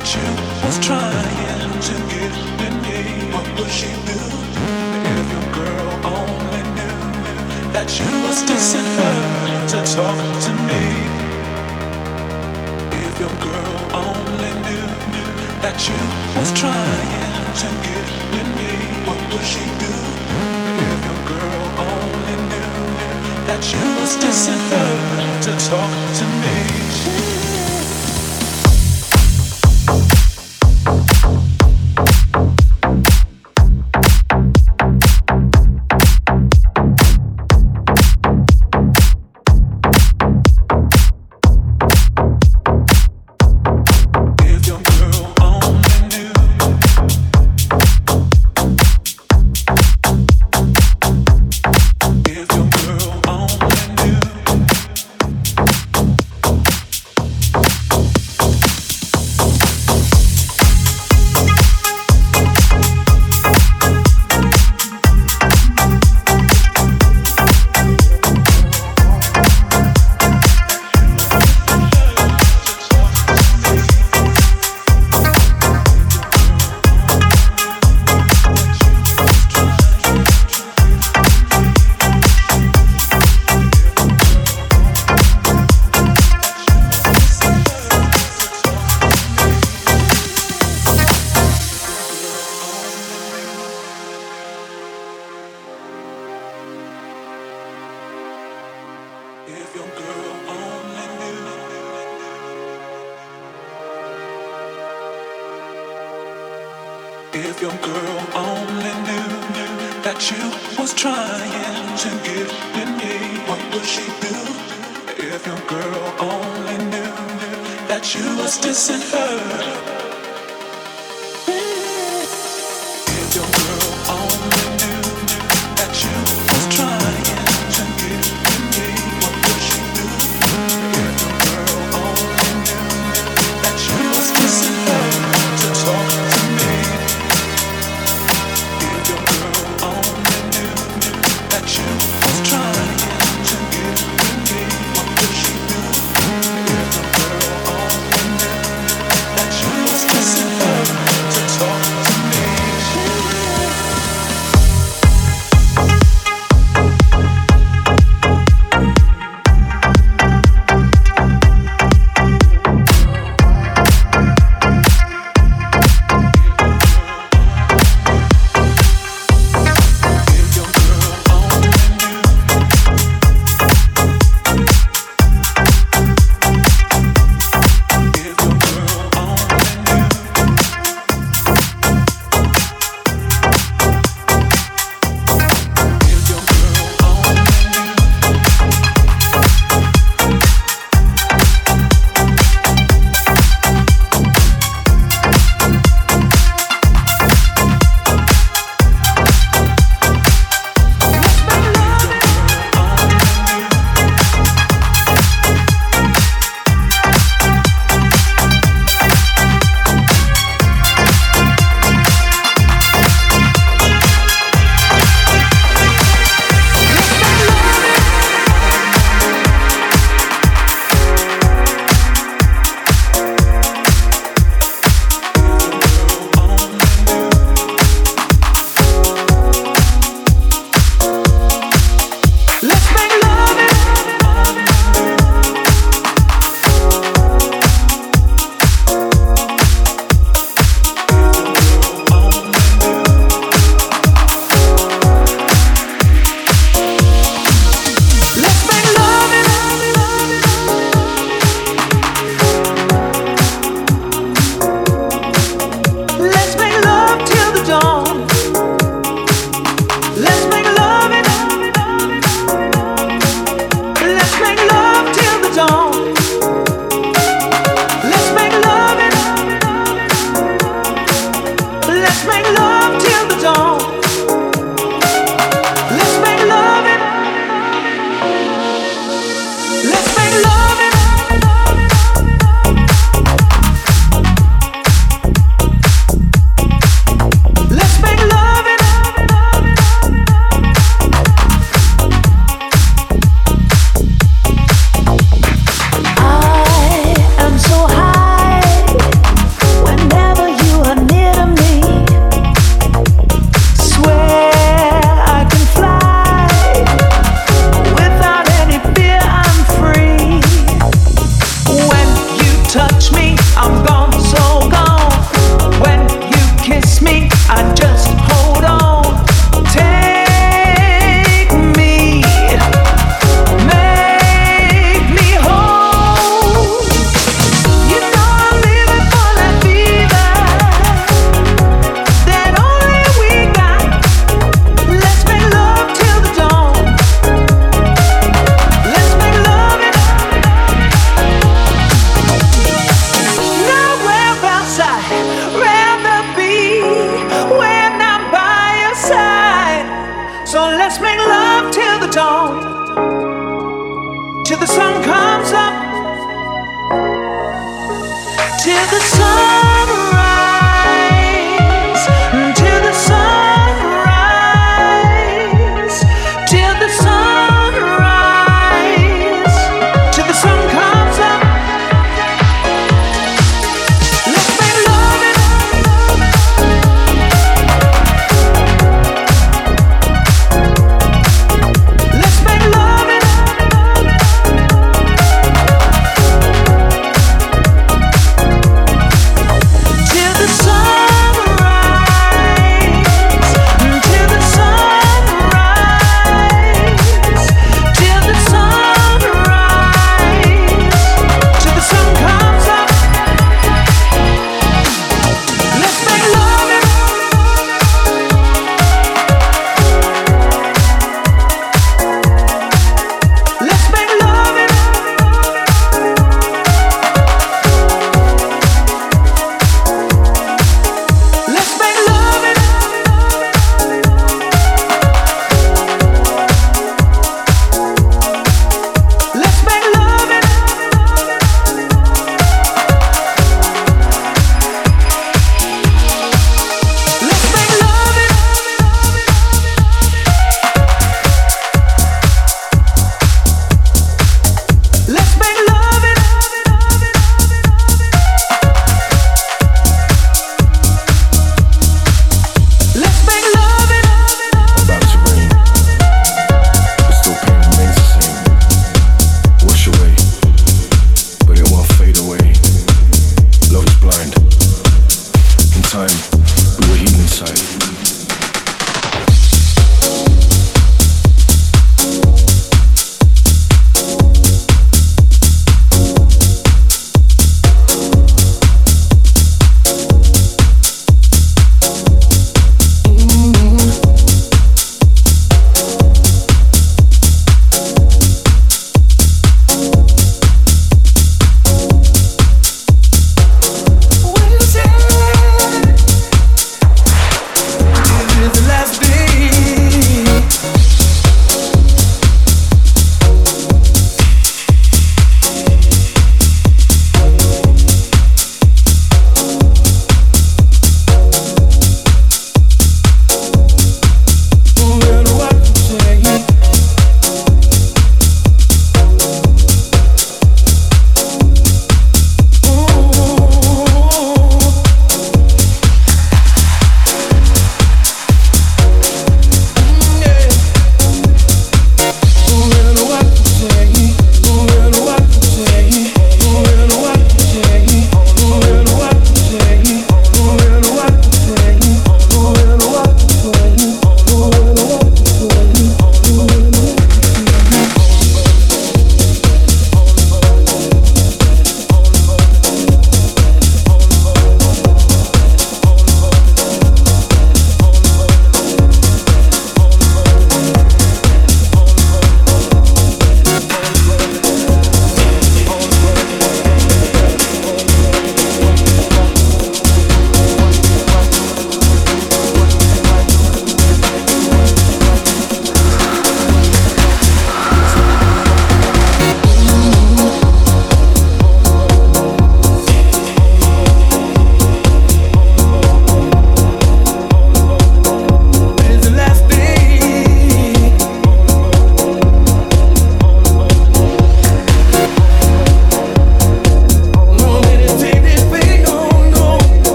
that you was trying to get at me. What would she do if your girl only knew that you was dissing her to talk to me? If your girl only knew, that you was trying to get at me, what would she do? If your girl only knew, that you was dissing her to talk to me.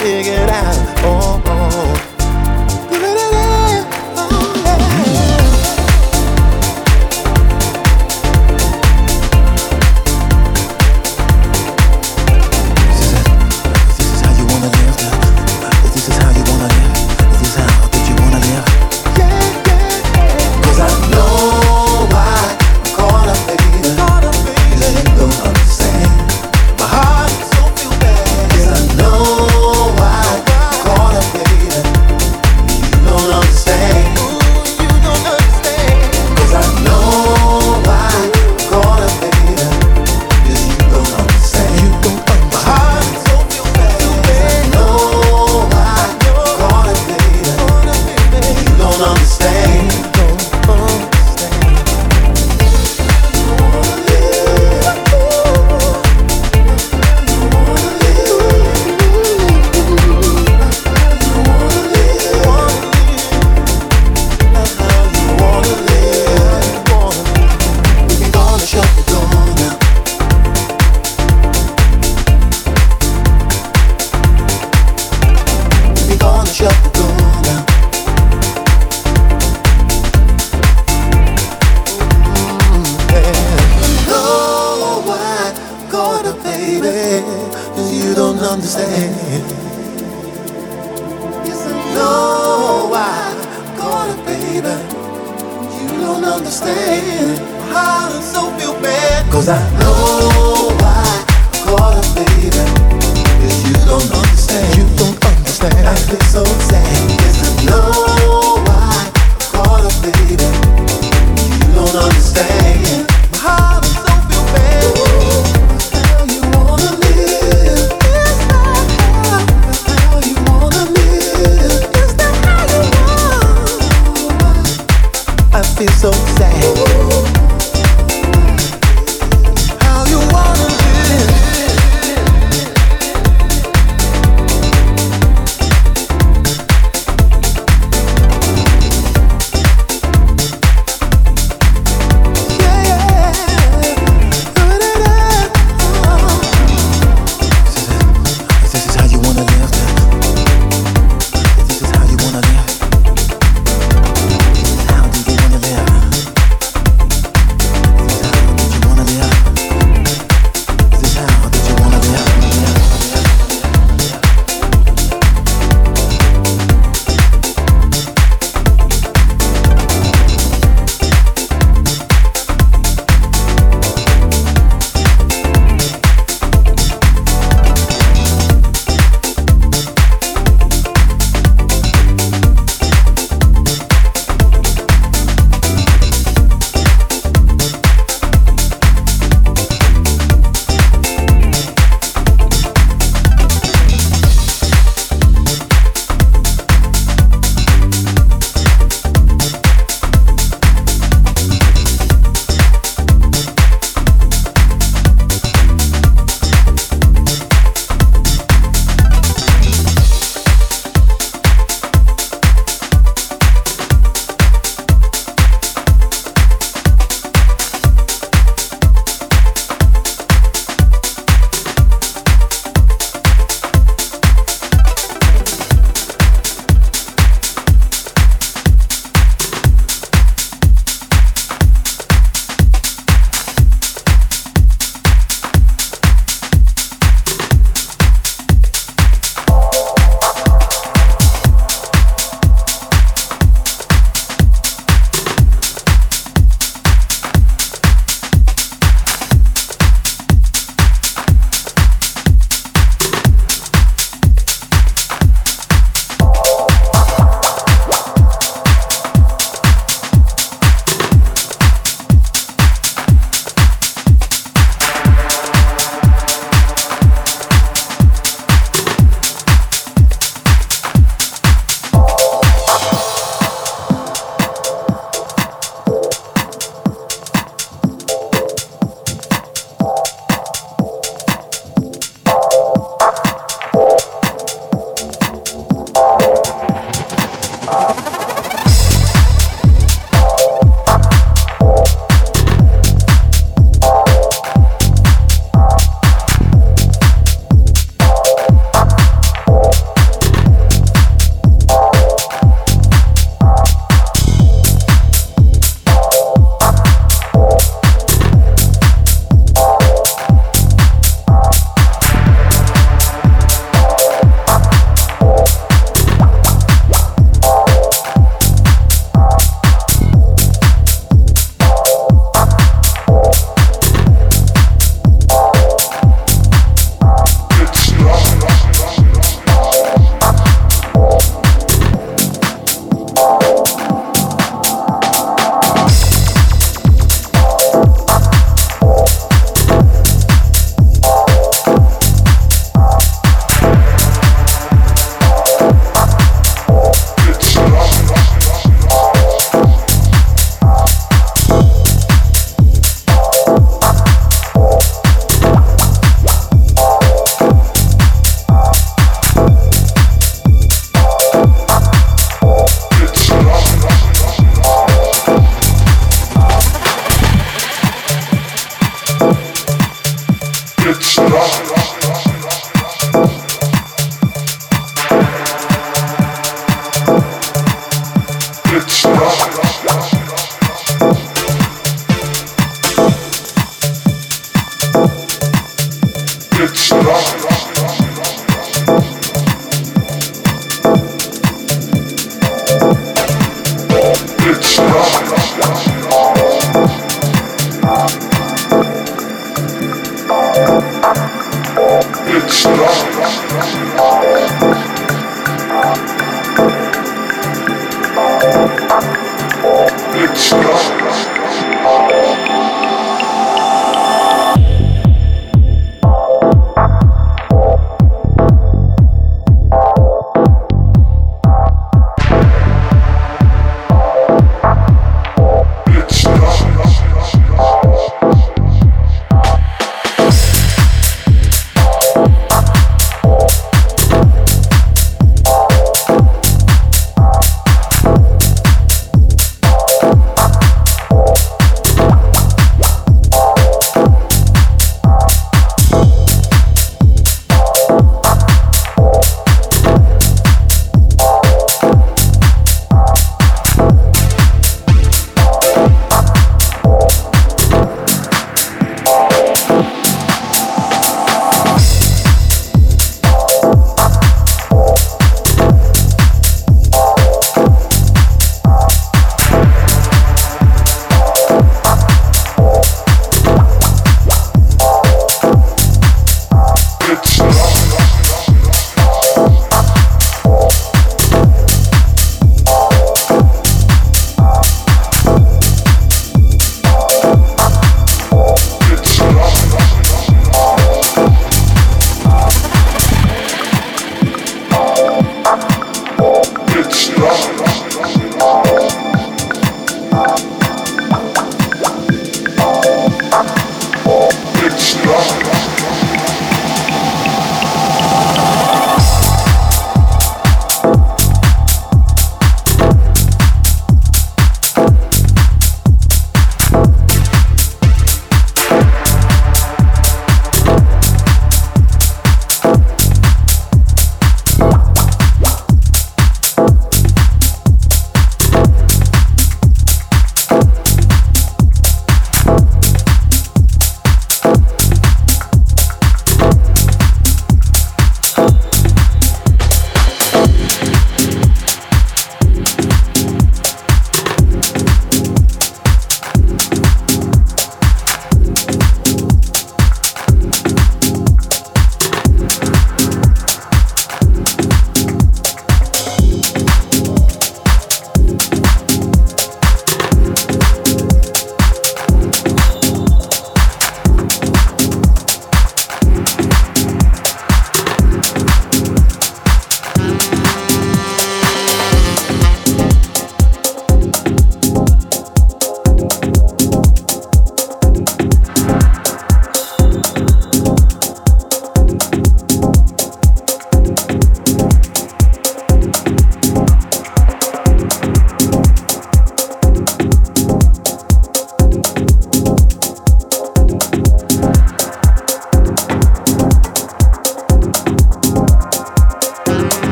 figured out.